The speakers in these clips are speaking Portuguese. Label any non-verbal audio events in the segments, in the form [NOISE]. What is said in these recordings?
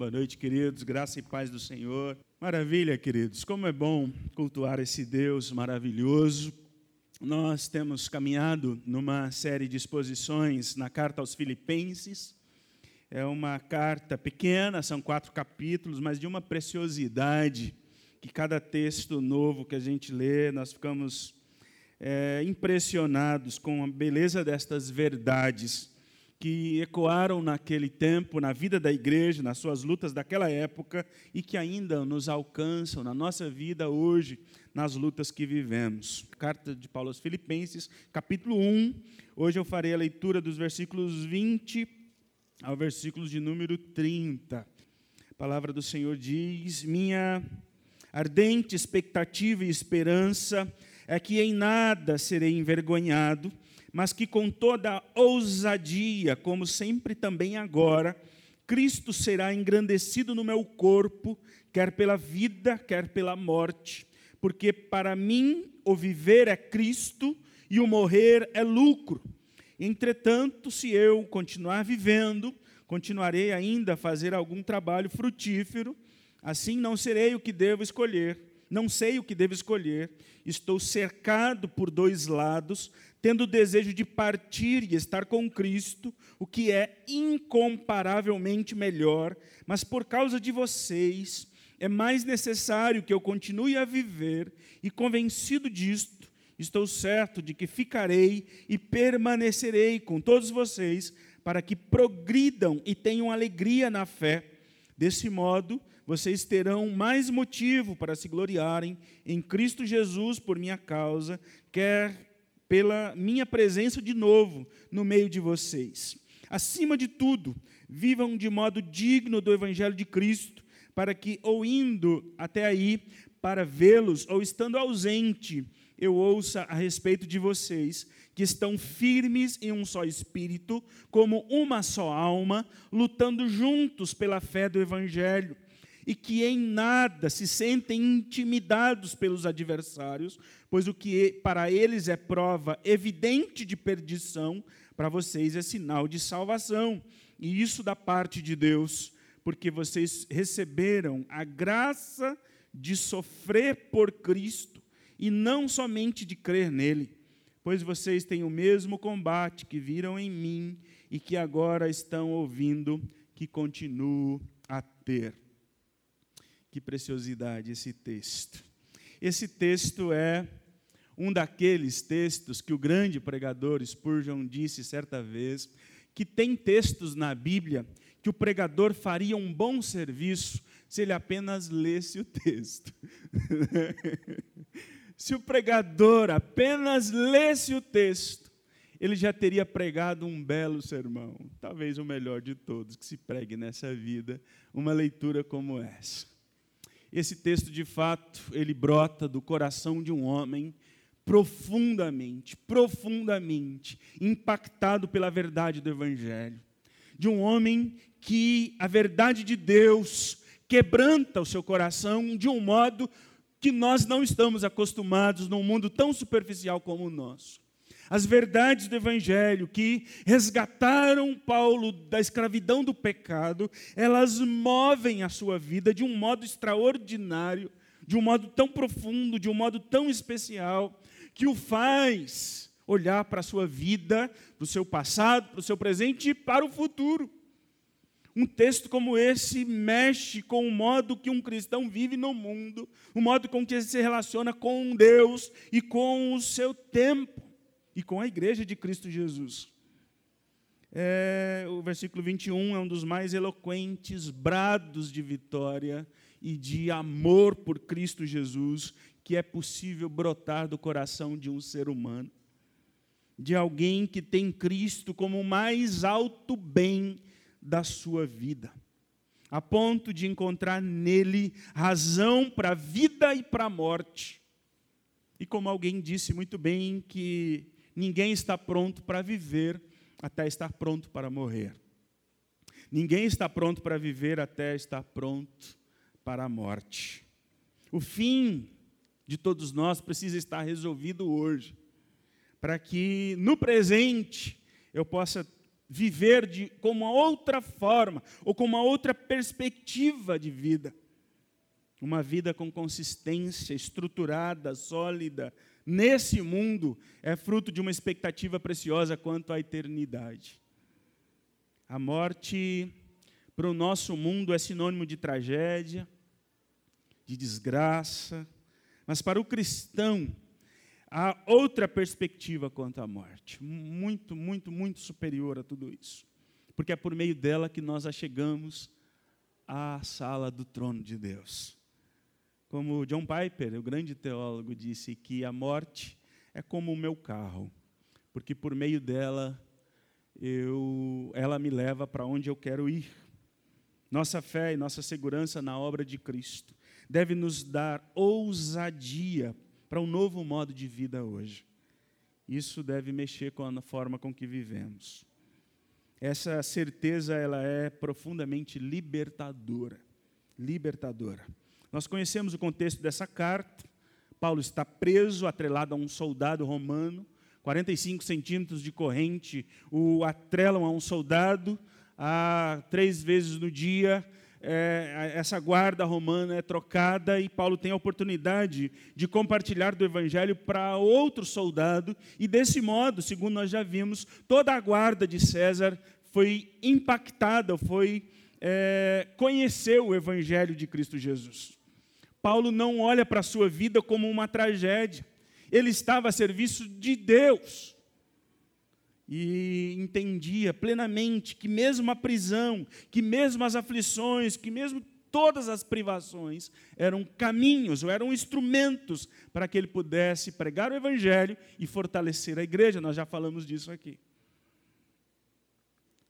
Boa noite, queridos. Graça e paz do Senhor. Maravilha, queridos. Como é bom cultuar esse Deus maravilhoso. Nós temos caminhado numa série de exposições na carta aos Filipenses. É uma carta pequena, são quatro capítulos, mas de uma preciosidade que cada texto novo que a gente lê, nós ficamos é, impressionados com a beleza destas verdades que ecoaram naquele tempo, na vida da igreja, nas suas lutas daquela época e que ainda nos alcançam na nossa vida hoje, nas lutas que vivemos. Carta de Paulo aos Filipenses, capítulo 1. Hoje eu farei a leitura dos versículos 20 ao versículo de número 30. A palavra do Senhor diz: Minha ardente expectativa e esperança é que em nada serei envergonhado mas que com toda ousadia, como sempre também agora, Cristo será engrandecido no meu corpo, quer pela vida, quer pela morte, porque para mim o viver é Cristo e o morrer é lucro. Entretanto, se eu continuar vivendo, continuarei ainda a fazer algum trabalho frutífero, assim não serei o que devo escolher, não sei o que devo escolher, estou cercado por dois lados, tendo o desejo de partir e estar com Cristo, o que é incomparavelmente melhor, mas por causa de vocês, é mais necessário que eu continue a viver, e convencido disto, estou certo de que ficarei e permanecerei com todos vocês, para que progridam e tenham alegria na fé. Desse modo, vocês terão mais motivo para se gloriarem em Cristo Jesus por minha causa, quer pela minha presença de novo no meio de vocês. Acima de tudo, vivam de modo digno do Evangelho de Cristo, para que, ou indo até aí para vê-los, ou estando ausente, eu ouça a respeito de vocês, que estão firmes em um só espírito, como uma só alma, lutando juntos pela fé do Evangelho e que em nada se sentem intimidados pelos adversários, pois o que para eles é prova evidente de perdição, para vocês é sinal de salvação. E isso da parte de Deus, porque vocês receberam a graça de sofrer por Cristo e não somente de crer nele, pois vocês têm o mesmo combate que viram em mim e que agora estão ouvindo que continuo a ter. Que preciosidade esse texto. Esse texto é um daqueles textos que o grande pregador Spurgeon disse certa vez, que tem textos na Bíblia que o pregador faria um bom serviço se ele apenas lesse o texto. [LAUGHS] se o pregador apenas lesse o texto, ele já teria pregado um belo sermão, talvez o melhor de todos que se pregue nessa vida, uma leitura como essa. Esse texto, de fato, ele brota do coração de um homem profundamente, profundamente impactado pela verdade do Evangelho. De um homem que a verdade de Deus quebranta o seu coração de um modo que nós não estamos acostumados num mundo tão superficial como o nosso as verdades do Evangelho que resgataram Paulo da escravidão do pecado, elas movem a sua vida de um modo extraordinário, de um modo tão profundo, de um modo tão especial, que o faz olhar para a sua vida, para o seu passado, para o seu presente e para o futuro. Um texto como esse mexe com o modo que um cristão vive no mundo, o modo com que ele se relaciona com Deus e com o seu tempo e com a igreja de Cristo Jesus. É, o versículo 21 é um dos mais eloquentes brados de vitória e de amor por Cristo Jesus que é possível brotar do coração de um ser humano, de alguém que tem Cristo como o mais alto bem da sua vida, a ponto de encontrar nele razão para a vida e para a morte. E como alguém disse muito bem, que Ninguém está pronto para viver até estar pronto para morrer. Ninguém está pronto para viver até estar pronto para a morte. O fim de todos nós precisa estar resolvido hoje, para que no presente eu possa viver de, com uma outra forma, ou com uma outra perspectiva de vida. Uma vida com consistência, estruturada, sólida, nesse mundo, é fruto de uma expectativa preciosa quanto à eternidade. A morte, para o nosso mundo, é sinônimo de tragédia, de desgraça, mas para o cristão, há outra perspectiva quanto à morte, muito, muito, muito superior a tudo isso, porque é por meio dela que nós achegamos à sala do trono de Deus. Como John Piper, o grande teólogo, disse que a morte é como o meu carro, porque por meio dela eu, ela me leva para onde eu quero ir. Nossa fé e nossa segurança na obra de Cristo deve nos dar ousadia para um novo modo de vida hoje. Isso deve mexer com a forma com que vivemos. Essa certeza ela é profundamente libertadora, libertadora. Nós conhecemos o contexto dessa carta. Paulo está preso, atrelado a um soldado romano, 45 centímetros de corrente o atrelam a um soldado, a três vezes no dia é, essa guarda romana é trocada e Paulo tem a oportunidade de compartilhar do evangelho para outro soldado, e desse modo, segundo nós já vimos, toda a guarda de César foi impactada, foi é, conhecer o evangelho de Cristo Jesus. Paulo não olha para a sua vida como uma tragédia, ele estava a serviço de Deus e entendia plenamente que mesmo a prisão, que mesmo as aflições, que mesmo todas as privações eram caminhos ou eram instrumentos para que ele pudesse pregar o evangelho e fortalecer a igreja. Nós já falamos disso aqui.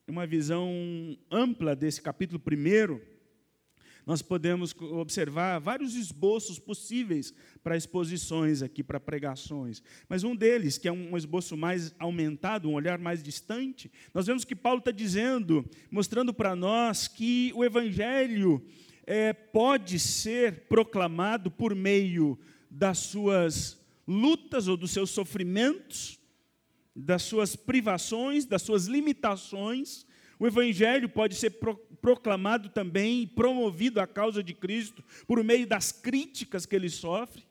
Uma visão ampla desse capítulo primeiro nós podemos observar vários esboços possíveis para exposições aqui, para pregações. Mas um deles, que é um esboço mais aumentado, um olhar mais distante, nós vemos que Paulo está dizendo, mostrando para nós que o Evangelho é, pode ser proclamado por meio das suas lutas ou dos seus sofrimentos, das suas privações, das suas limitações. O Evangelho pode ser proclamado proclamado também, promovido à causa de Cristo, por meio das críticas que ele sofre.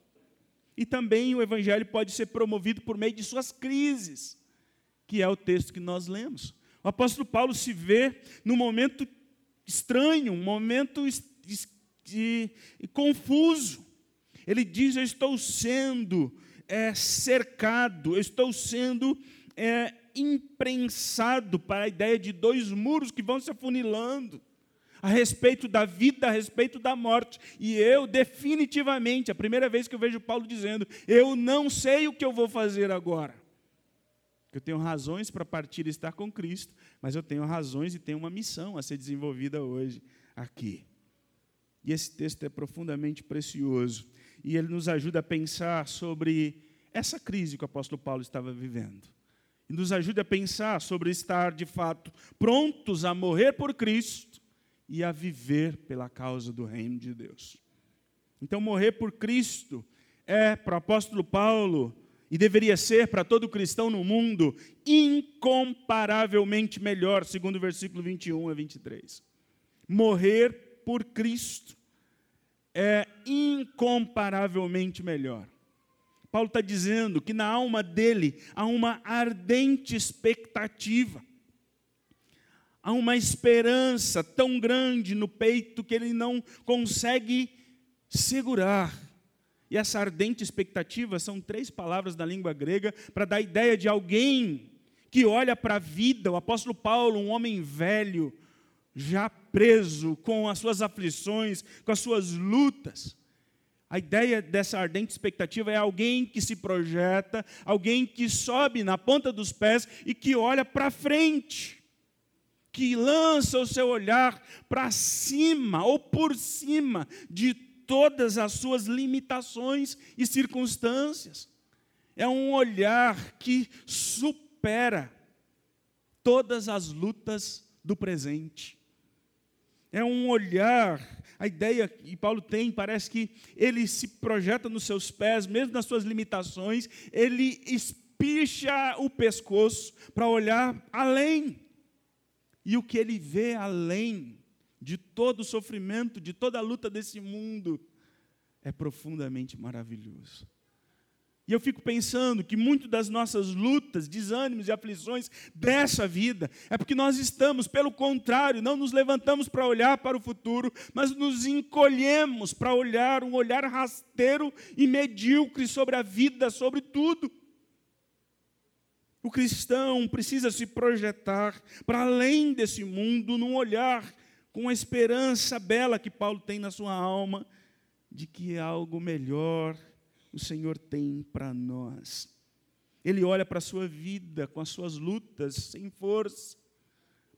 E também o Evangelho pode ser promovido por meio de suas crises, que é o texto que nós lemos. O apóstolo Paulo se vê num momento estranho, um momento de, confuso. Ele diz: Eu estou sendo é, cercado, eu estou sendo é, imprensado para a ideia de dois muros que vão se afunilando a respeito da vida, a respeito da morte. E eu, definitivamente, a primeira vez que eu vejo Paulo dizendo: Eu não sei o que eu vou fazer agora. Eu tenho razões para partir e estar com Cristo, mas eu tenho razões e tenho uma missão a ser desenvolvida hoje aqui. E esse texto é profundamente precioso. E ele nos ajuda a pensar sobre essa crise que o apóstolo Paulo estava vivendo e nos ajude a pensar sobre estar, de fato, prontos a morrer por Cristo e a viver pela causa do reino de Deus. Então, morrer por Cristo é, para o apóstolo Paulo, e deveria ser para todo cristão no mundo, incomparavelmente melhor, segundo o versículo 21 a 23. Morrer por Cristo é incomparavelmente melhor. Paulo está dizendo que na alma dele há uma ardente expectativa, há uma esperança tão grande no peito que ele não consegue segurar. E essa ardente expectativa são três palavras da língua grega para dar a ideia de alguém que olha para a vida. O apóstolo Paulo, um homem velho, já preso com as suas aflições, com as suas lutas a ideia dessa ardente expectativa é alguém que se projeta, alguém que sobe na ponta dos pés e que olha para frente, que lança o seu olhar para cima ou por cima de todas as suas limitações e circunstâncias. É um olhar que supera todas as lutas do presente. É um olhar a ideia que Paulo tem, parece que ele se projeta nos seus pés, mesmo nas suas limitações, ele espicha o pescoço para olhar além. E o que ele vê além de todo o sofrimento, de toda a luta desse mundo, é profundamente maravilhoso. E eu fico pensando que muito das nossas lutas, desânimos e aflições dessa vida é porque nós estamos, pelo contrário, não nos levantamos para olhar para o futuro, mas nos encolhemos para olhar um olhar rasteiro e medíocre sobre a vida, sobre tudo. O cristão precisa se projetar para além desse mundo, num olhar com a esperança bela que Paulo tem na sua alma de que algo melhor o Senhor tem para nós. Ele olha para a sua vida com as suas lutas, sem força,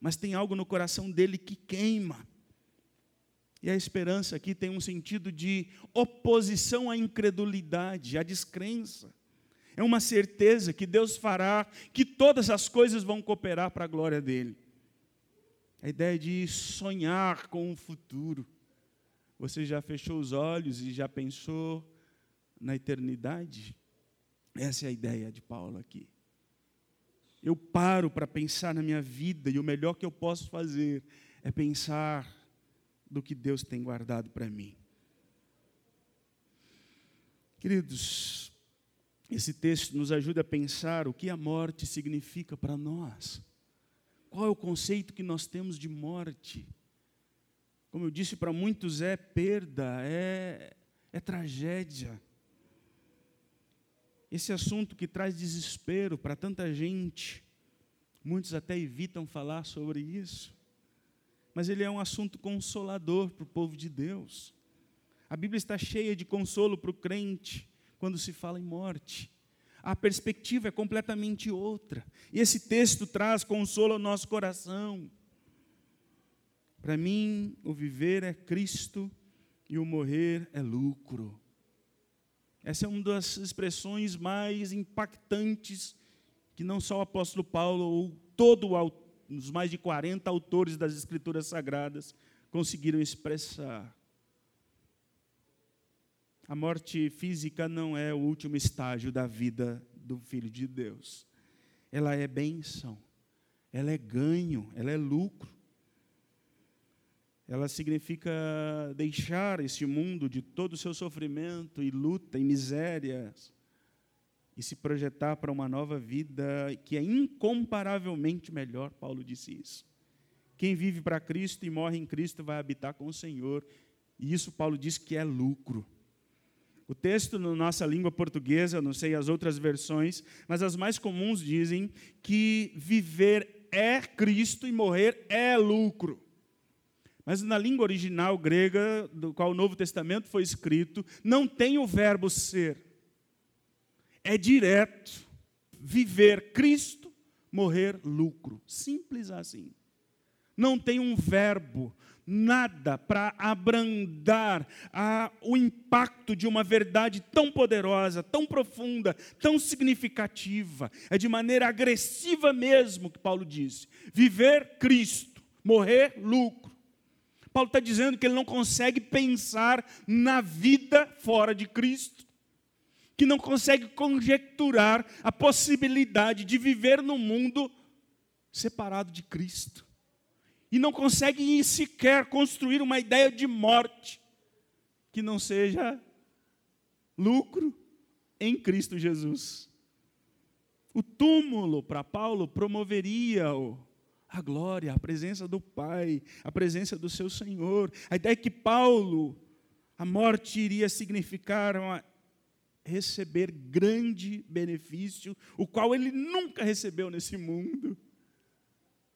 mas tem algo no coração dele que queima. E a esperança aqui tem um sentido de oposição à incredulidade, à descrença. É uma certeza que Deus fará, que todas as coisas vão cooperar para a glória dele. A ideia de sonhar com o futuro. Você já fechou os olhos e já pensou na eternidade? Essa é a ideia de Paulo aqui. Eu paro para pensar na minha vida e o melhor que eu posso fazer é pensar do que Deus tem guardado para mim. Queridos, esse texto nos ajuda a pensar o que a morte significa para nós. Qual é o conceito que nós temos de morte? Como eu disse, para muitos é perda, é, é tragédia. Esse assunto que traz desespero para tanta gente, muitos até evitam falar sobre isso, mas ele é um assunto consolador para o povo de Deus. A Bíblia está cheia de consolo para o crente quando se fala em morte. A perspectiva é completamente outra. E esse texto traz consolo ao nosso coração. Para mim, o viver é Cristo e o morrer é lucro. Essa é uma das expressões mais impactantes que não só o apóstolo Paulo ou todo os mais de 40 autores das escrituras sagradas conseguiram expressar. A morte física não é o último estágio da vida do filho de Deus. Ela é benção, ela é ganho, ela é lucro ela significa deixar esse mundo de todo o seu sofrimento e luta e misérias e se projetar para uma nova vida que é incomparavelmente melhor. Paulo disse isso. Quem vive para Cristo e morre em Cristo vai habitar com o Senhor. E isso Paulo diz que é lucro. O texto na nossa língua portuguesa, não sei as outras versões, mas as mais comuns dizem que viver é Cristo e morrer é lucro. Mas na língua original grega, do qual o Novo Testamento foi escrito, não tem o verbo ser. É direto. Viver Cristo, morrer lucro. Simples assim. Não tem um verbo, nada para abrandar a, o impacto de uma verdade tão poderosa, tão profunda, tão significativa. É de maneira agressiva mesmo que Paulo disse: viver Cristo, morrer lucro. Paulo está dizendo que ele não consegue pensar na vida fora de Cristo, que não consegue conjecturar a possibilidade de viver no mundo separado de Cristo, e não consegue sequer construir uma ideia de morte que não seja lucro em Cristo Jesus. O túmulo para Paulo promoveria-o a glória, a presença do Pai, a presença do seu Senhor. A ideia é que Paulo, a morte iria significar uma, receber grande benefício, o qual ele nunca recebeu nesse mundo.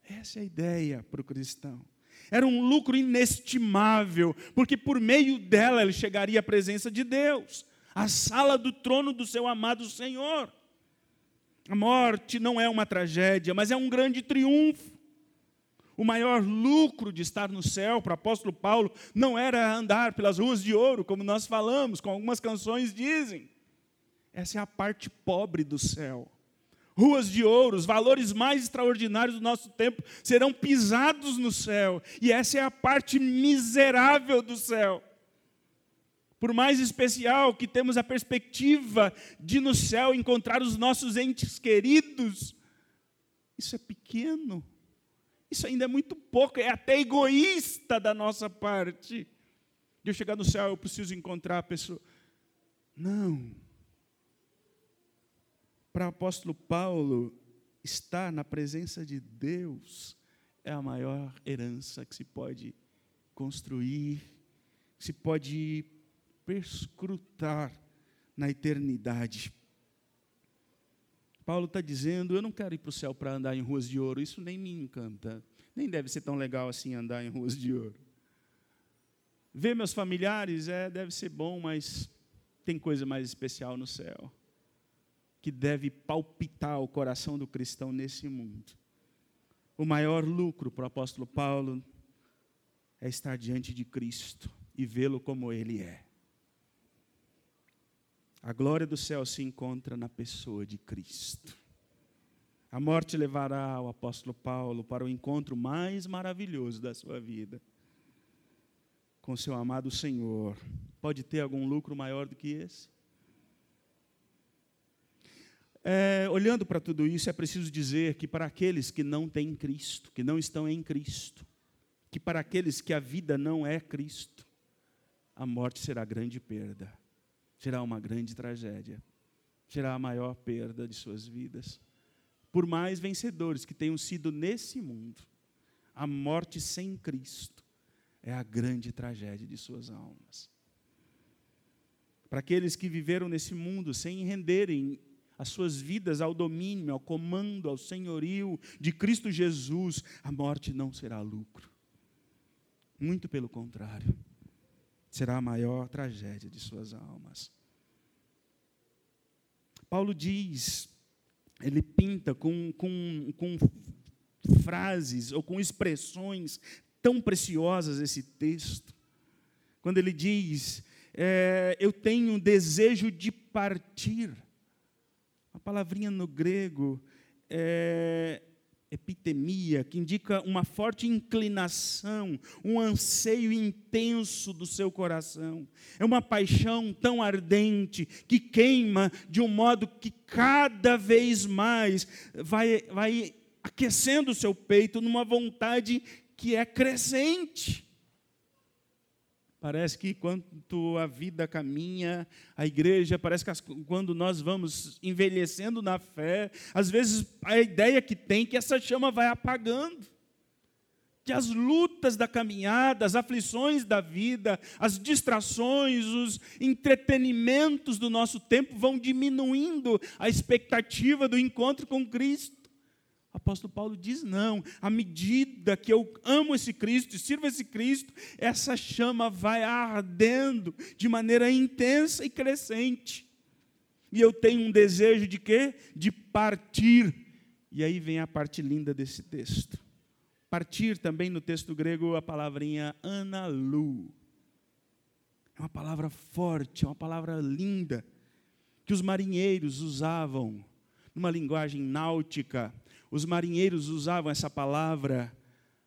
Essa é a ideia para o cristão. Era um lucro inestimável, porque por meio dela ele chegaria à presença de Deus, à sala do trono do seu amado Senhor. A morte não é uma tragédia, mas é um grande triunfo. O maior lucro de estar no céu para o apóstolo Paulo não era andar pelas ruas de ouro, como nós falamos, como algumas canções dizem. Essa é a parte pobre do céu. Ruas de ouro, os valores mais extraordinários do nosso tempo serão pisados no céu, e essa é a parte miserável do céu. Por mais especial que temos a perspectiva de no céu encontrar os nossos entes queridos, isso é pequeno Isso ainda é muito pouco, é até egoísta da nossa parte. De eu chegar no céu, eu preciso encontrar a pessoa. Não. Para o apóstolo Paulo, estar na presença de Deus é a maior herança que se pode construir, que se pode perscrutar na eternidade. Paulo está dizendo: eu não quero ir para o céu para andar em ruas de ouro, isso nem me encanta. Nem deve ser tão legal assim andar em ruas de ouro. Ver meus familiares é, deve ser bom, mas tem coisa mais especial no céu que deve palpitar o coração do cristão nesse mundo. O maior lucro para o apóstolo Paulo é estar diante de Cristo e vê-lo como ele é. A glória do céu se encontra na pessoa de Cristo. A morte levará o apóstolo Paulo para o encontro mais maravilhoso da sua vida com seu amado Senhor. Pode ter algum lucro maior do que esse? É, olhando para tudo isso, é preciso dizer que para aqueles que não têm Cristo, que não estão em Cristo, que para aqueles que a vida não é Cristo, a morte será grande perda, será uma grande tragédia, será a maior perda de suas vidas. Por mais vencedores que tenham sido nesse mundo, a morte sem Cristo é a grande tragédia de suas almas. Para aqueles que viveram nesse mundo sem renderem as suas vidas ao domínio, ao comando, ao senhorio de Cristo Jesus, a morte não será lucro. Muito pelo contrário, será a maior tragédia de suas almas. Paulo diz, ele pinta com, com, com frases ou com expressões tão preciosas esse texto, quando ele diz: é, Eu tenho um desejo de partir a palavrinha no grego é epitemia, que indica uma forte inclinação, um anseio intenso do seu coração. É uma paixão tão ardente que queima de um modo que cada vez mais vai, vai aquecendo o seu peito numa vontade que é crescente. Parece que quanto a vida caminha, a igreja, parece que as, quando nós vamos envelhecendo na fé, às vezes a ideia que tem é que essa chama vai apagando. Que as lutas da caminhada, as aflições da vida, as distrações, os entretenimentos do nosso tempo vão diminuindo a expectativa do encontro com Cristo. Apóstolo Paulo diz: não, à medida que eu amo esse Cristo e sirvo esse Cristo, essa chama vai ardendo de maneira intensa e crescente. E eu tenho um desejo de quê? De partir. E aí vem a parte linda desse texto. Partir também no texto grego a palavrinha analu. É uma palavra forte, é uma palavra linda que os marinheiros usavam numa linguagem náutica os marinheiros usavam essa palavra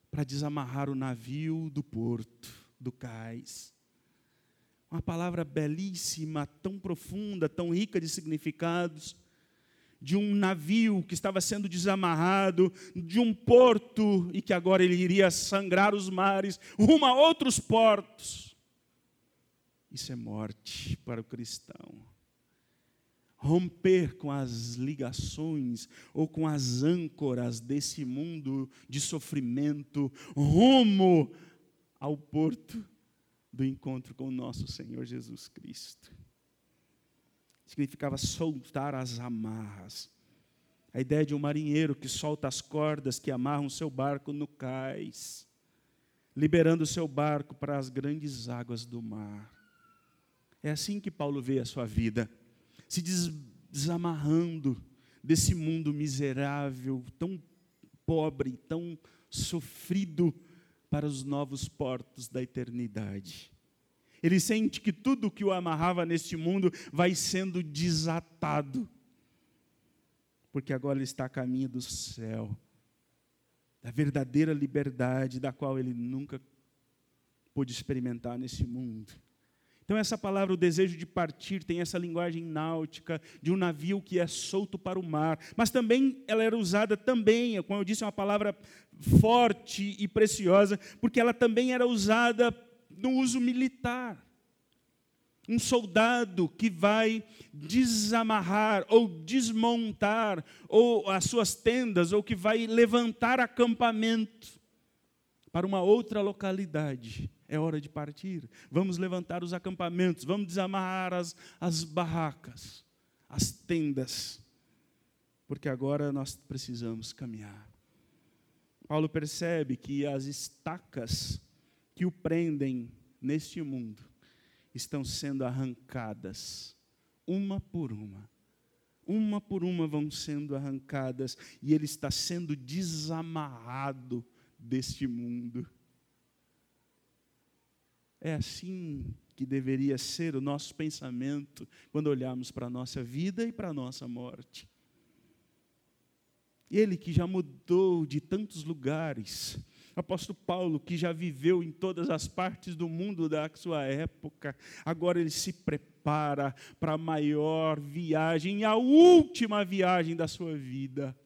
para desamarrar o navio do porto, do cais. Uma palavra belíssima, tão profunda, tão rica de significados, de um navio que estava sendo desamarrado, de um porto e que agora ele iria sangrar os mares, rumo a outros portos. Isso é morte para o cristão romper com as ligações ou com as âncoras desse mundo de sofrimento, rumo ao porto do encontro com o nosso Senhor Jesus Cristo. Significava soltar as amarras. A ideia de um marinheiro que solta as cordas que amarram seu barco no cais, liberando seu barco para as grandes águas do mar. É assim que Paulo vê a sua vida se desamarrando desse mundo miserável, tão pobre, tão sofrido para os novos portos da eternidade. Ele sente que tudo que o amarrava neste mundo vai sendo desatado, porque agora ele está a caminho do céu, da verdadeira liberdade da qual ele nunca pôde experimentar nesse mundo. Então, essa palavra, o desejo de partir, tem essa linguagem náutica de um navio que é solto para o mar. Mas também ela era usada também, como eu disse, é uma palavra forte e preciosa, porque ela também era usada no uso militar. Um soldado que vai desamarrar ou desmontar ou as suas tendas ou que vai levantar acampamento para uma outra localidade. É hora de partir. Vamos levantar os acampamentos, vamos desamarrar as, as barracas, as tendas, porque agora nós precisamos caminhar. Paulo percebe que as estacas que o prendem neste mundo estão sendo arrancadas, uma por uma. Uma por uma vão sendo arrancadas, e ele está sendo desamarrado deste mundo. É assim que deveria ser o nosso pensamento quando olharmos para a nossa vida e para a nossa morte. Ele que já mudou de tantos lugares, apóstolo Paulo, que já viveu em todas as partes do mundo da sua época, agora ele se prepara para a maior viagem, a última viagem da sua vida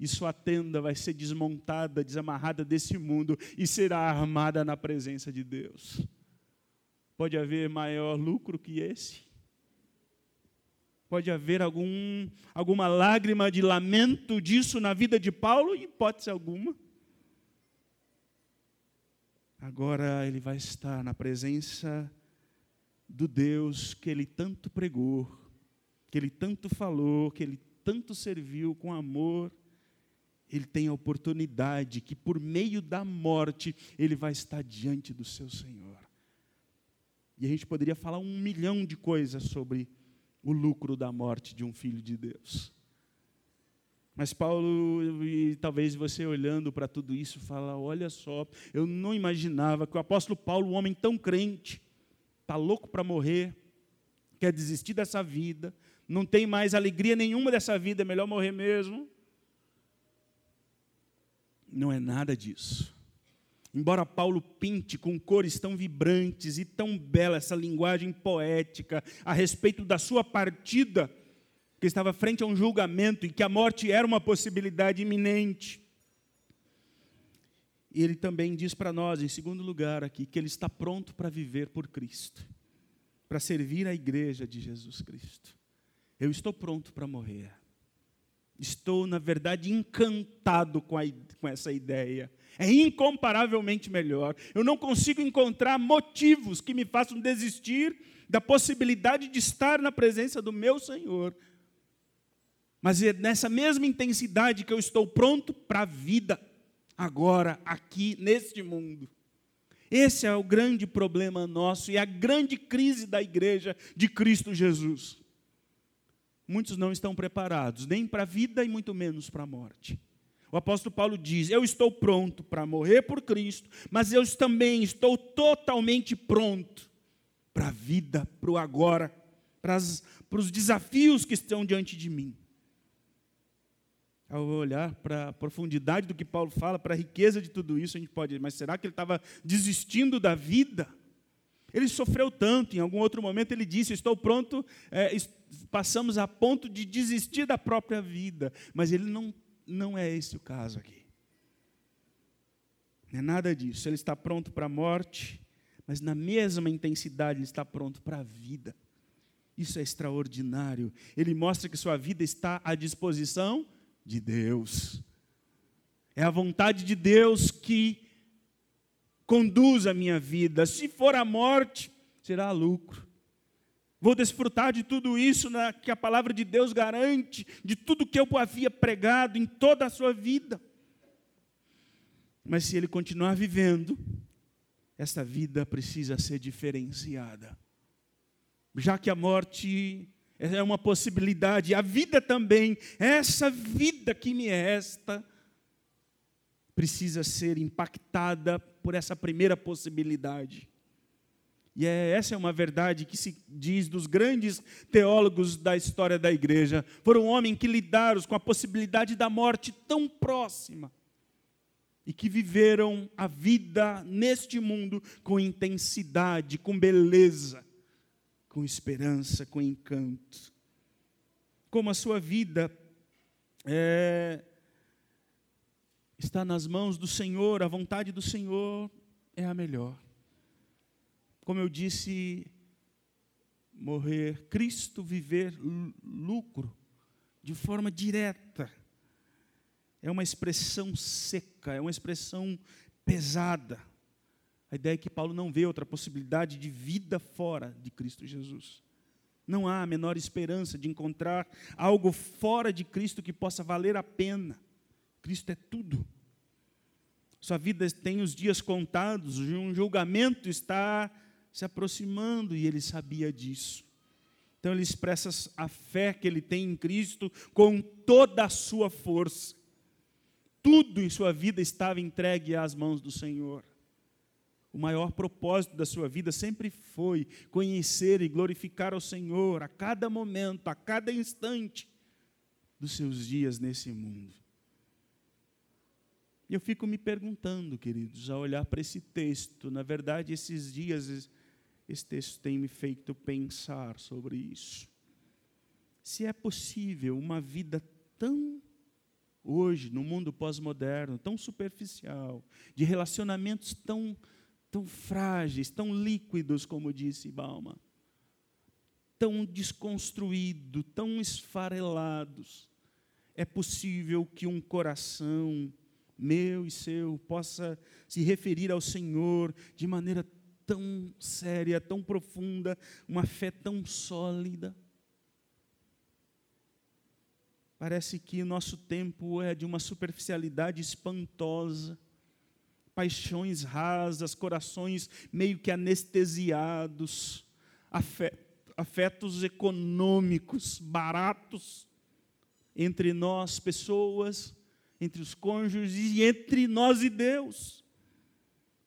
e sua tenda vai ser desmontada, desamarrada desse mundo e será armada na presença de Deus. Pode haver maior lucro que esse? Pode haver algum, alguma lágrima de lamento disso na vida de Paulo? Hipótese alguma. Agora ele vai estar na presença do Deus que ele tanto pregou, que ele tanto falou, que ele tanto serviu com amor ele tem a oportunidade que, por meio da morte, ele vai estar diante do seu Senhor. E a gente poderia falar um milhão de coisas sobre o lucro da morte de um filho de Deus. Mas Paulo, e talvez você olhando para tudo isso, fala: olha só, eu não imaginava que o apóstolo Paulo, um homem tão crente, está louco para morrer, quer desistir dessa vida, não tem mais alegria nenhuma dessa vida, é melhor morrer mesmo. Não é nada disso. Embora Paulo pinte com cores tão vibrantes e tão bela essa linguagem poética a respeito da sua partida, que estava frente a um julgamento e que a morte era uma possibilidade iminente. E ele também diz para nós, em segundo lugar aqui, que ele está pronto para viver por Cristo, para servir a igreja de Jesus Cristo. Eu estou pronto para morrer. Estou, na verdade, encantado com, a, com essa ideia. É incomparavelmente melhor. Eu não consigo encontrar motivos que me façam desistir da possibilidade de estar na presença do meu Senhor. Mas é nessa mesma intensidade que eu estou pronto para a vida, agora, aqui, neste mundo. Esse é o grande problema nosso e a grande crise da igreja de Cristo Jesus muitos não estão preparados, nem para a vida e muito menos para a morte. O apóstolo Paulo diz: Eu estou pronto para morrer por Cristo, mas eu também estou totalmente pronto para a vida, para o agora, para, as, para os desafios que estão diante de mim. Ao olhar para a profundidade do que Paulo fala, para a riqueza de tudo isso, a gente pode, mas será que ele estava desistindo da vida? Ele sofreu tanto, em algum outro momento ele disse: Estou pronto, é, passamos a ponto de desistir da própria vida. Mas ele não, não é esse o caso aqui. Não é nada disso. Ele está pronto para a morte, mas na mesma intensidade ele está pronto para a vida. Isso é extraordinário. Ele mostra que sua vida está à disposição de Deus. É a vontade de Deus que conduz a minha vida. Se for a morte, será lucro. Vou desfrutar de tudo isso na, que a palavra de Deus garante, de tudo que eu havia pregado em toda a sua vida. Mas se ele continuar vivendo, essa vida precisa ser diferenciada. Já que a morte é uma possibilidade, a vida também, essa vida que me resta, precisa ser impactada por essa primeira possibilidade. E é, essa é uma verdade que se diz dos grandes teólogos da história da igreja. Foram homens que lidaram com a possibilidade da morte tão próxima e que viveram a vida neste mundo com intensidade, com beleza, com esperança, com encanto. Como a sua vida é, está nas mãos do Senhor, a vontade do Senhor é a melhor. Como eu disse, morrer Cristo, viver lucro, de forma direta. É uma expressão seca, é uma expressão pesada. A ideia é que Paulo não vê outra possibilidade de vida fora de Cristo Jesus. Não há a menor esperança de encontrar algo fora de Cristo que possa valer a pena. Cristo é tudo. Sua vida tem os dias contados, um julgamento está se aproximando e ele sabia disso. Então ele expressa a fé que ele tem em Cristo com toda a sua força. Tudo em sua vida estava entregue às mãos do Senhor. O maior propósito da sua vida sempre foi conhecer e glorificar ao Senhor a cada momento, a cada instante dos seus dias nesse mundo. E eu fico me perguntando, queridos, ao olhar para esse texto, na verdade, esses dias, esse texto tem me feito pensar sobre isso. Se é possível uma vida tão, hoje, no mundo pós-moderno, tão superficial, de relacionamentos tão, tão frágeis, tão líquidos, como disse Balma, tão desconstruídos, tão esfarelados, é possível que um coração meu e seu, possa se referir ao Senhor de maneira tão séria, tão profunda, uma fé tão sólida. Parece que nosso tempo é de uma superficialidade espantosa, paixões rasas, corações meio que anestesiados, afetos econômicos baratos entre nós, pessoas entre os cônjuges e entre nós e Deus.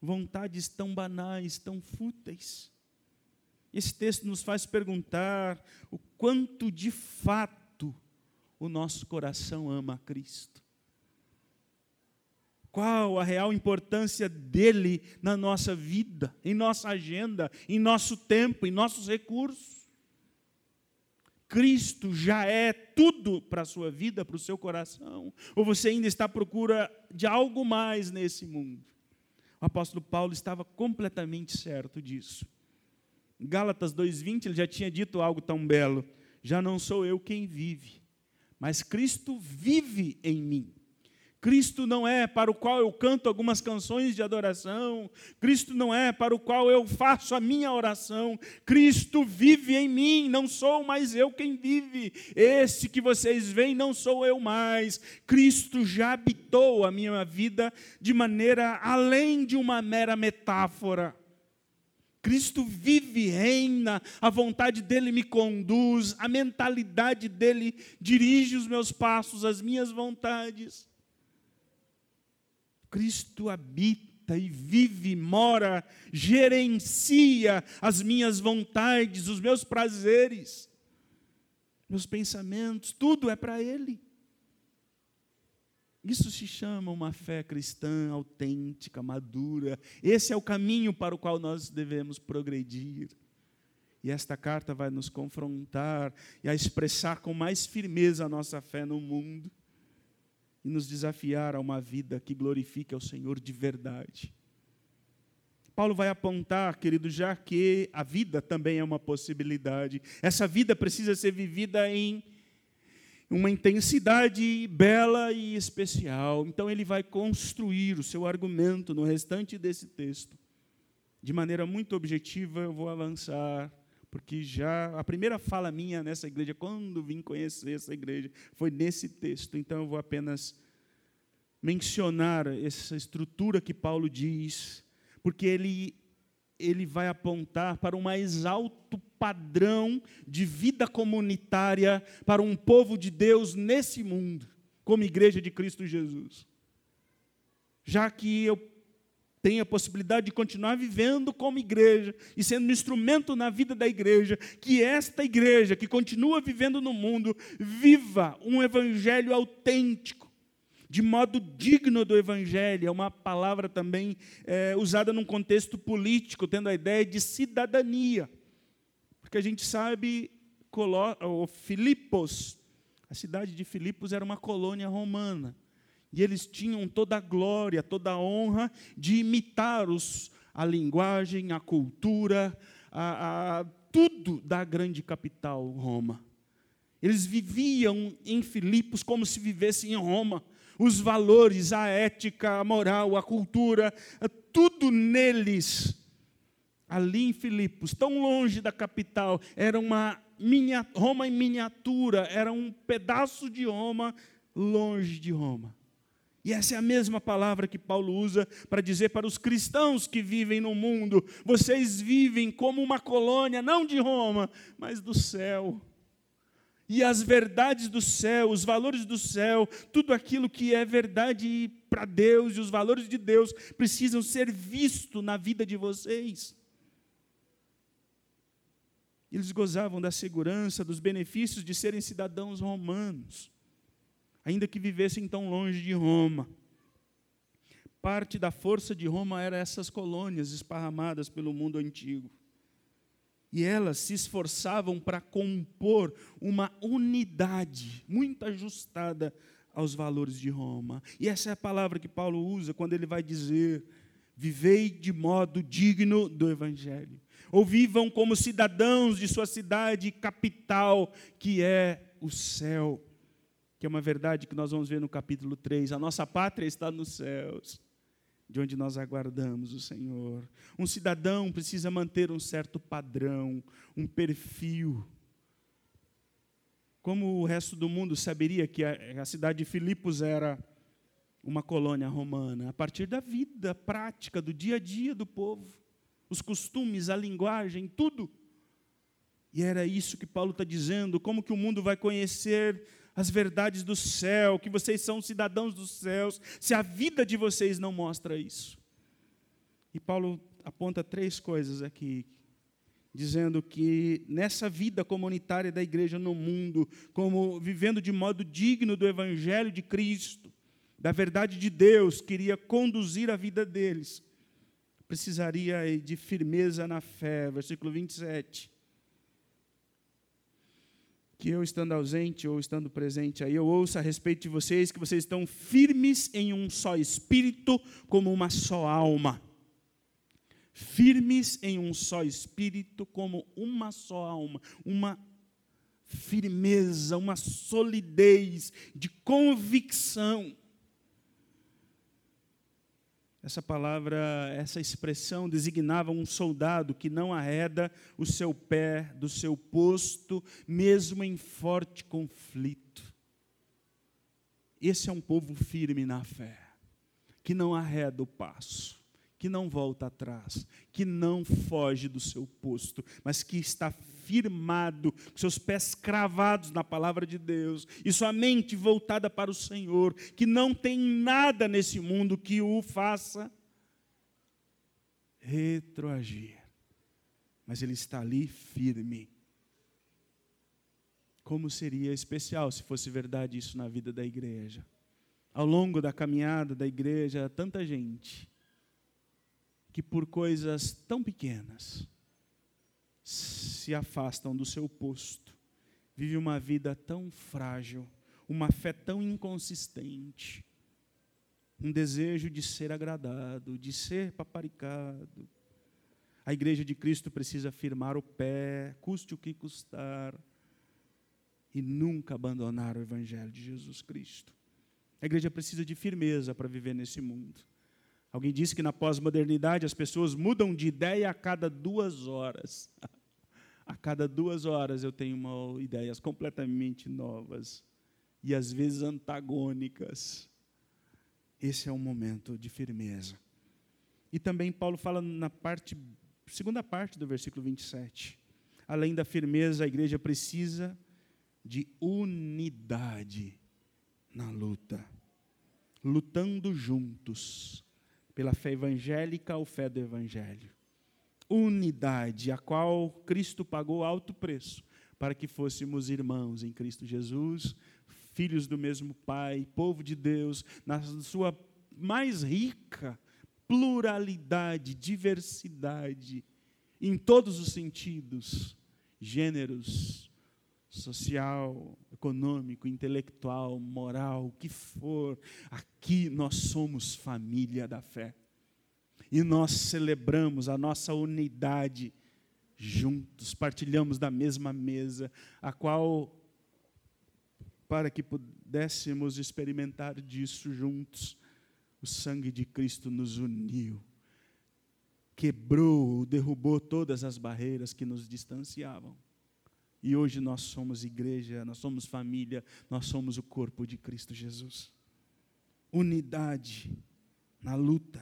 Vontades tão banais, tão fúteis. Esse texto nos faz perguntar o quanto de fato o nosso coração ama a Cristo. Qual a real importância dele na nossa vida, em nossa agenda, em nosso tempo, em nossos recursos? Cristo já é tudo para a sua vida, para o seu coração? Ou você ainda está à procura de algo mais nesse mundo? O apóstolo Paulo estava completamente certo disso. Em Gálatas 2,20 ele já tinha dito algo tão belo: Já não sou eu quem vive, mas Cristo vive em mim. Cristo não é para o qual eu canto algumas canções de adoração, Cristo não é para o qual eu faço a minha oração, Cristo vive em mim, não sou mais eu quem vive, esse que vocês veem não sou eu mais, Cristo já habitou a minha vida de maneira além de uma mera metáfora. Cristo vive, reina, a vontade dele me conduz, a mentalidade dele dirige os meus passos, as minhas vontades. Cristo habita e vive, mora, gerencia as minhas vontades, os meus prazeres, meus pensamentos, tudo é para Ele. Isso se chama uma fé cristã autêntica, madura. Esse é o caminho para o qual nós devemos progredir. E esta carta vai nos confrontar e a expressar com mais firmeza a nossa fé no mundo e nos desafiar a uma vida que glorifique ao Senhor de verdade. Paulo vai apontar, querido, já que a vida também é uma possibilidade. Essa vida precisa ser vivida em uma intensidade bela e especial. Então ele vai construir o seu argumento no restante desse texto. De maneira muito objetiva, eu vou avançar, porque já a primeira fala minha nessa igreja, quando vim conhecer essa igreja, foi nesse texto. Então eu vou apenas mencionar essa estrutura que Paulo diz, porque ele, ele vai apontar para o mais alto padrão de vida comunitária para um povo de Deus nesse mundo, como igreja de Cristo Jesus. Já que eu tenho a possibilidade de continuar vivendo como igreja e sendo um instrumento na vida da igreja, que esta igreja que continua vivendo no mundo viva um evangelho autêntico, de modo digno do Evangelho. É uma palavra também é, usada num contexto político, tendo a ideia de cidadania. Porque Porque a gente sabe, Filipos, a cidade de Filipos era uma colônia romana. E eles tinham toda a glória, toda a honra de imitar os, a linguagem, a cultura, a, a, tudo da grande capital, Roma. Eles viviam em Filipos como se vivessem em Roma. Os valores, a ética, a moral, a cultura, tudo neles. Ali em Filipos, tão longe da capital, era uma Roma em miniatura, era um pedaço de Roma longe de Roma. E essa é a mesma palavra que Paulo usa para dizer para os cristãos que vivem no mundo: vocês vivem como uma colônia, não de Roma, mas do céu. E as verdades do céu, os valores do céu, tudo aquilo que é verdade para Deus e os valores de Deus precisam ser vistos na vida de vocês. Eles gozavam da segurança, dos benefícios de serem cidadãos romanos ainda que vivessem tão longe de Roma. Parte da força de Roma era essas colônias esparramadas pelo mundo antigo. E elas se esforçavam para compor uma unidade muito ajustada aos valores de Roma. E essa é a palavra que Paulo usa quando ele vai dizer: vivei de modo digno do Evangelho. Ou vivam como cidadãos de sua cidade capital, que é o céu que é uma verdade que nós vamos ver no capítulo 3. A nossa pátria está nos céus, de onde nós aguardamos o Senhor. Um cidadão precisa manter um certo padrão, um perfil. Como o resto do mundo saberia que a, cidade de Filipos era uma colônia romana? A partir da vida prática, do dia a dia do povo, os costumes, a linguagem, tudo. E era isso que Paulo está dizendo: como que o mundo vai conhecer as verdades do céu, que vocês são cidadãos dos céus, se a vida de vocês não mostra isso. E Paulo aponta três coisas aqui, dizendo que nessa vida comunitária da igreja no mundo, como vivendo de modo digno do evangelho de Cristo, da verdade de Deus, queria conduzir a vida deles, precisaria de firmeza na fé, versículo 27 que eu estando ausente ou estando presente aí, eu ouço a respeito de vocês que vocês estão firmes em um só espírito, como uma só alma. Firmes em um só espírito, como uma só alma. Uma firmeza, uma solidez de convicção essa palavra, essa expressão designava um soldado que não arreda o seu pé do seu posto, mesmo em forte conflito. Esse é um povo firme na fé, que não arreda o passo, que não volta atrás, que não foge do seu posto, mas que está firmado, com seus pés cravados na palavra de Deus, e sua mente voltada para o Senhor, que não tem nada nesse mundo que o faça retroagir. Mas ele está ali firme. Como seria especial se fosse verdade isso na vida da igreja? Ao longo da caminhada da igreja, tanta gente que por coisas tão pequenas se afastam do seu posto, vive uma vida tão frágil, uma fé tão inconsistente, um desejo de ser agradado, de ser paparicado. A igreja de Cristo precisa firmar o pé, custe o que custar, e nunca abandonar o Evangelho de Jesus Cristo. A igreja precisa de firmeza para viver nesse mundo. Alguém disse que na pós-modernidade as pessoas mudam de ideia a cada duas horas. [LAUGHS] A cada duas horas eu tenho uma, ideias completamente novas e às vezes antagônicas. Esse é um momento de firmeza. E também Paulo fala na parte, segunda parte do versículo 27. Além da firmeza, a igreja precisa de unidade na luta. Lutando juntos pela fé evangélica ou fé do evangelho. Unidade, a qual Cristo pagou alto preço para que fôssemos irmãos em Cristo Jesus, filhos do mesmo Pai, povo de Deus, na sua mais rica pluralidade, diversidade, em todos os sentidos, gêneros, social, econômico, intelectual, moral, o que for, aqui nós somos família da fé. E nós celebramos a nossa unidade juntos, partilhamos da mesma mesa, a qual, para que pudéssemos experimentar disso juntos, o sangue de Cristo nos uniu, quebrou, derrubou todas as barreiras que nos distanciavam. E hoje nós somos igreja, nós somos família, nós somos o corpo de Cristo Jesus. Unidade na luta.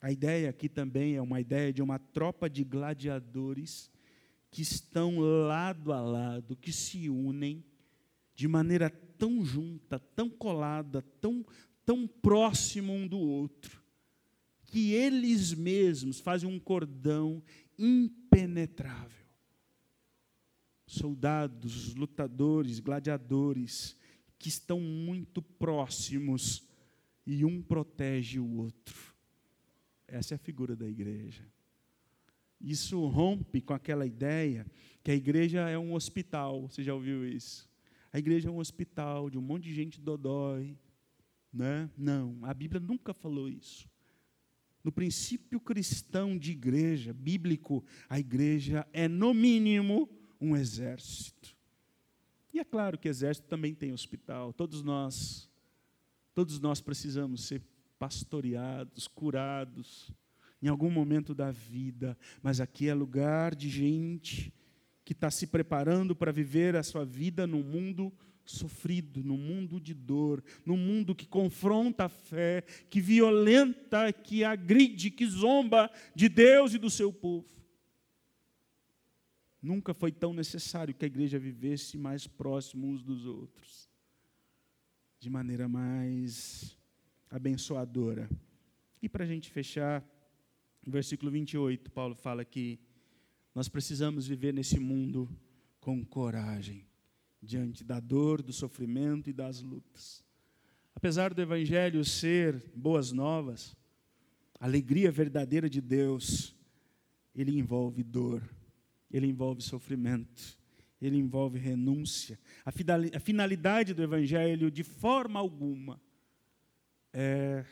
A ideia aqui também é uma ideia de uma tropa de gladiadores que estão lado a lado, que se unem de maneira tão junta, tão colada, tão, tão próximo um do outro, que eles mesmos fazem um cordão impenetrável soldados, lutadores, gladiadores, que estão muito próximos e um protege o outro. Essa é a figura da igreja. Isso rompe com aquela ideia que a igreja é um hospital. Você já ouviu isso? A igreja é um hospital de um monte de gente dodói. Né? Não, a Bíblia nunca falou isso. No princípio cristão de igreja, bíblico, a igreja é, no mínimo, um exército. E é claro que exército também tem hospital. Todos nós, todos nós precisamos ser pastoreados, curados em algum momento da vida, mas aqui é lugar de gente que está se preparando para viver a sua vida num mundo sofrido, num mundo de dor, num mundo que confronta a fé, que violenta, que agride, que zomba de Deus e do seu povo. Nunca foi tão necessário que a igreja vivesse mais próximo uns dos outros, de maneira mais abençoadora. E para a gente fechar, no versículo 28, Paulo fala que nós precisamos viver nesse mundo com coragem, diante da dor, do sofrimento e das lutas. Apesar do Evangelho ser boas novas, a alegria verdadeira de Deus, ele envolve dor ele envolve sofrimento, ele envolve renúncia. A finalidade do Evangelho, de forma alguma, é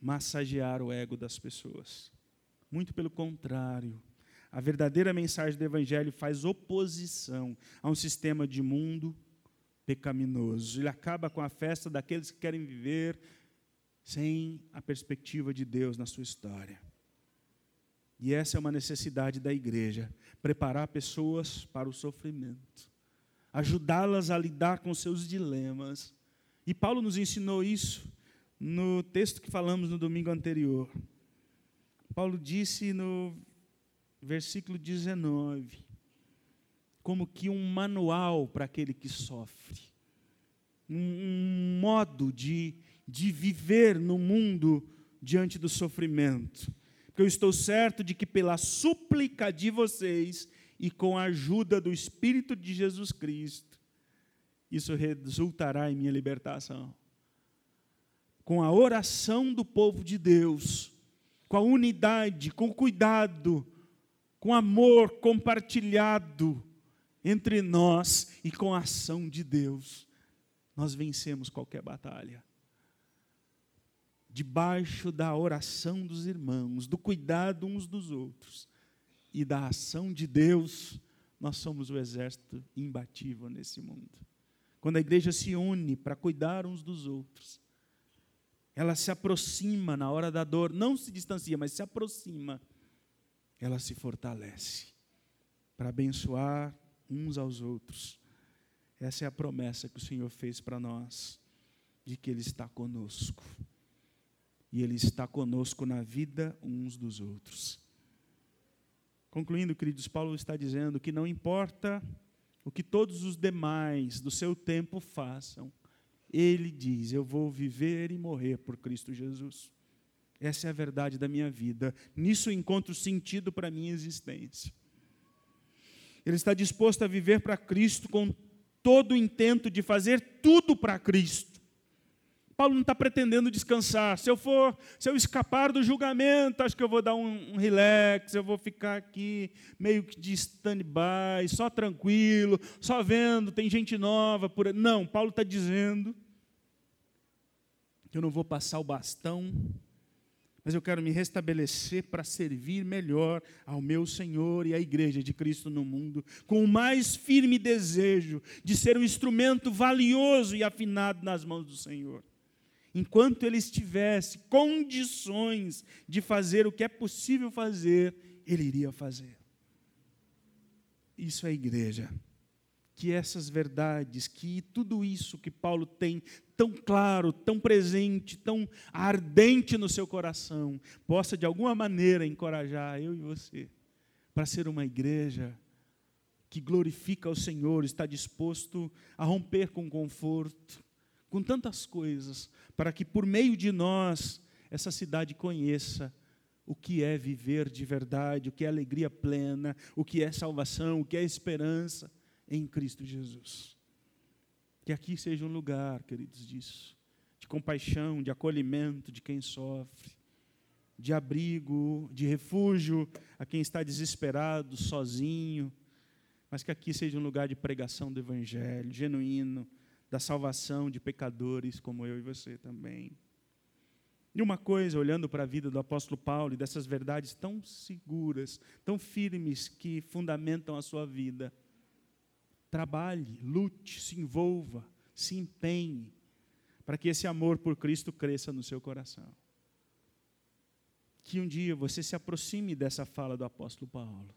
massagear o ego das pessoas. Muito pelo contrário. A verdadeira mensagem do Evangelho faz oposição a um sistema de mundo pecaminoso. Ele acaba com a festa daqueles que querem viver sem a perspectiva de Deus na sua história. E essa é uma necessidade da igreja: preparar pessoas para o sofrimento, ajudá-las a lidar com seus dilemas. E Paulo nos ensinou isso no texto que falamos no domingo anterior. Paulo disse no versículo 19, como que um manual para aquele que sofre, um modo de, de viver no mundo diante do sofrimento porque eu estou certo de que pela súplica de vocês e com a ajuda do Espírito de Jesus Cristo, isso resultará em minha libertação. Com a oração do povo de Deus, com a unidade, com o cuidado, com amor compartilhado entre nós e com a ação de Deus, nós vencemos qualquer batalha debaixo da oração dos irmãos, do cuidado uns dos outros e da ação de Deus, nós somos o exército imbatível nesse mundo. Quando a igreja se une para cuidar uns dos outros, ela se aproxima na hora da dor, não se distancia, mas se aproxima, ela se fortalece para abençoar uns aos outros. Essa é a promessa que o Senhor fez para nós, de que Ele está conosco e Ele está conosco na vida uns dos outros. Concluindo, queridos, Paulo está dizendo que não importa o que todos os demais do seu tempo façam, ele diz: Eu vou viver e morrer por Cristo Jesus. Essa é a verdade da minha vida. Nisso encontro sentido para a minha existência. Ele está disposto a viver para Cristo com todo o intento de fazer tudo para Cristo Paulo não está pretendendo descansar. Se eu for, se eu escapar do julgamento, acho que eu vou dar um, um relax, eu vou ficar aqui meio que de stand-by, só tranquilo, só vendo, tem gente nova por. Não, Paulo está dizendo que eu não vou passar o bastão mas eu quero me restabelecer para servir melhor ao meu Senhor e à igreja de Cristo no mundo, com o mais firme desejo de ser um instrumento valioso e afinado nas mãos do Senhor. Enquanto ele estivesse condições de fazer o que é possível fazer, ele iria fazer. Isso é igreja que essas verdades, que tudo isso que Paulo tem tão claro, tão presente, tão ardente no seu coração, possa de alguma maneira encorajar eu e você para ser uma igreja que glorifica o Senhor, está disposto a romper com conforto, com tantas coisas, para que por meio de nós essa cidade conheça o que é viver de verdade, o que é alegria plena, o que é salvação, o que é esperança em Cristo Jesus. Que aqui seja um lugar, queridos, disso, de compaixão, de acolhimento de quem sofre, de abrigo, de refúgio a quem está desesperado, sozinho, mas que aqui seja um lugar de pregação do Evangelho genuíno, da salvação de pecadores como eu e você também. E uma coisa, olhando para a vida do apóstolo Paulo e dessas verdades tão seguras, tão firmes que fundamentam a sua vida, Trabalhe, lute, se envolva, se empenhe, para que esse amor por Cristo cresça no seu coração. Que um dia você se aproxime dessa fala do apóstolo Paulo,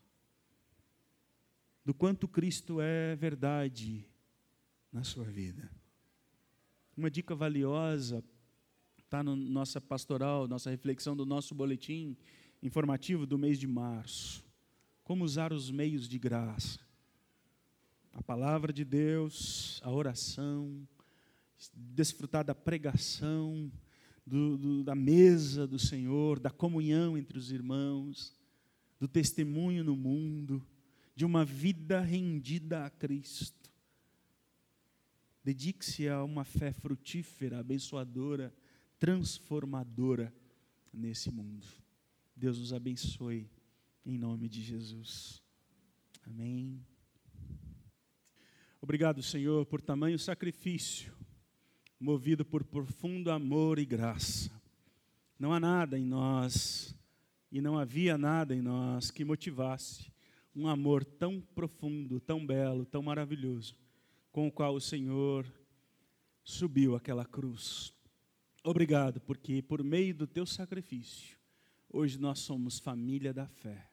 do quanto Cristo é verdade na sua vida. Uma dica valiosa está na no nossa pastoral, nossa reflexão do nosso boletim informativo do mês de março. Como usar os meios de graça a palavra de Deus, a oração, desfrutar da pregação, do, do, da mesa do Senhor, da comunhão entre os irmãos, do testemunho no mundo, de uma vida rendida a Cristo. Dedique-se a uma fé frutífera, abençoadora, transformadora nesse mundo. Deus nos abençoe, em nome de Jesus. Amém. Obrigado, Senhor, por tamanho sacrifício, movido por profundo amor e graça. Não há nada em nós, e não havia nada em nós que motivasse um amor tão profundo, tão belo, tão maravilhoso, com o qual o Senhor subiu aquela cruz. Obrigado, porque por meio do teu sacrifício, hoje nós somos família da fé,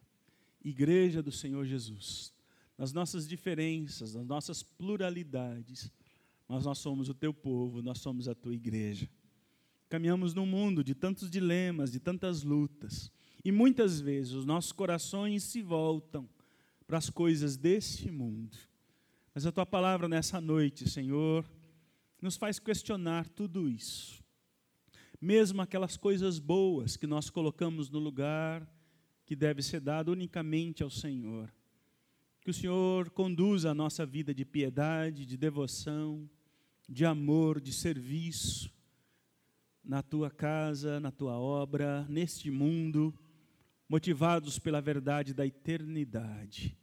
igreja do Senhor Jesus nas nossas diferenças, nas nossas pluralidades, mas nós somos o teu povo, nós somos a tua igreja. Caminhamos num mundo de tantos dilemas, de tantas lutas, e muitas vezes os nossos corações se voltam para as coisas desse mundo. Mas a tua palavra nessa noite, Senhor, nos faz questionar tudo isso. Mesmo aquelas coisas boas que nós colocamos no lugar que deve ser dado unicamente ao Senhor. Que o Senhor conduza a nossa vida de piedade, de devoção, de amor, de serviço, na tua casa, na tua obra, neste mundo, motivados pela verdade da eternidade.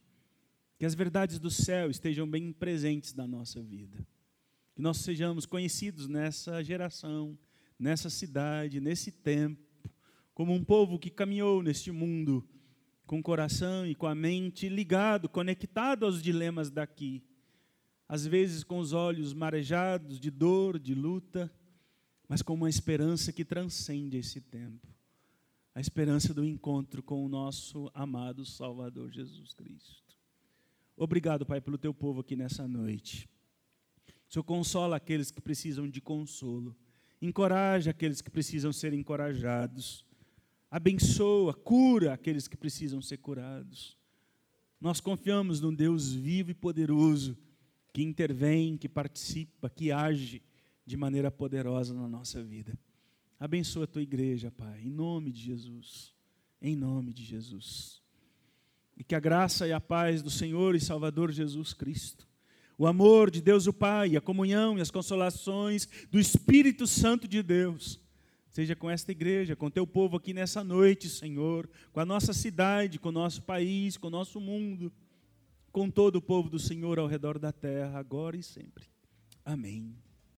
Que as verdades do céu estejam bem presentes na nossa vida. Que nós sejamos conhecidos nessa geração, nessa cidade, nesse tempo, como um povo que caminhou neste mundo com o coração e com a mente ligado, conectado aos dilemas daqui. Às vezes com os olhos marejados de dor, de luta, mas com uma esperança que transcende esse tempo. A esperança do encontro com o nosso amado Salvador Jesus Cristo. Obrigado, Pai, pelo teu povo aqui nessa noite. O Senhor consola aqueles que precisam de consolo. Encoraja aqueles que precisam ser encorajados abençoa, cura aqueles que precisam ser curados. Nós confiamos num Deus vivo e poderoso, que intervém, que participa, que age de maneira poderosa na nossa vida. Abençoa a tua igreja, Pai, em nome de Jesus. Em nome de Jesus. E que a graça e a paz do Senhor e Salvador Jesus Cristo, o amor de Deus o Pai, a comunhão e as consolações do Espírito Santo de Deus. Seja com esta igreja, com teu povo aqui nessa noite, Senhor, com a nossa cidade, com o nosso país, com o nosso mundo, com todo o povo do Senhor ao redor da terra, agora e sempre. Amém.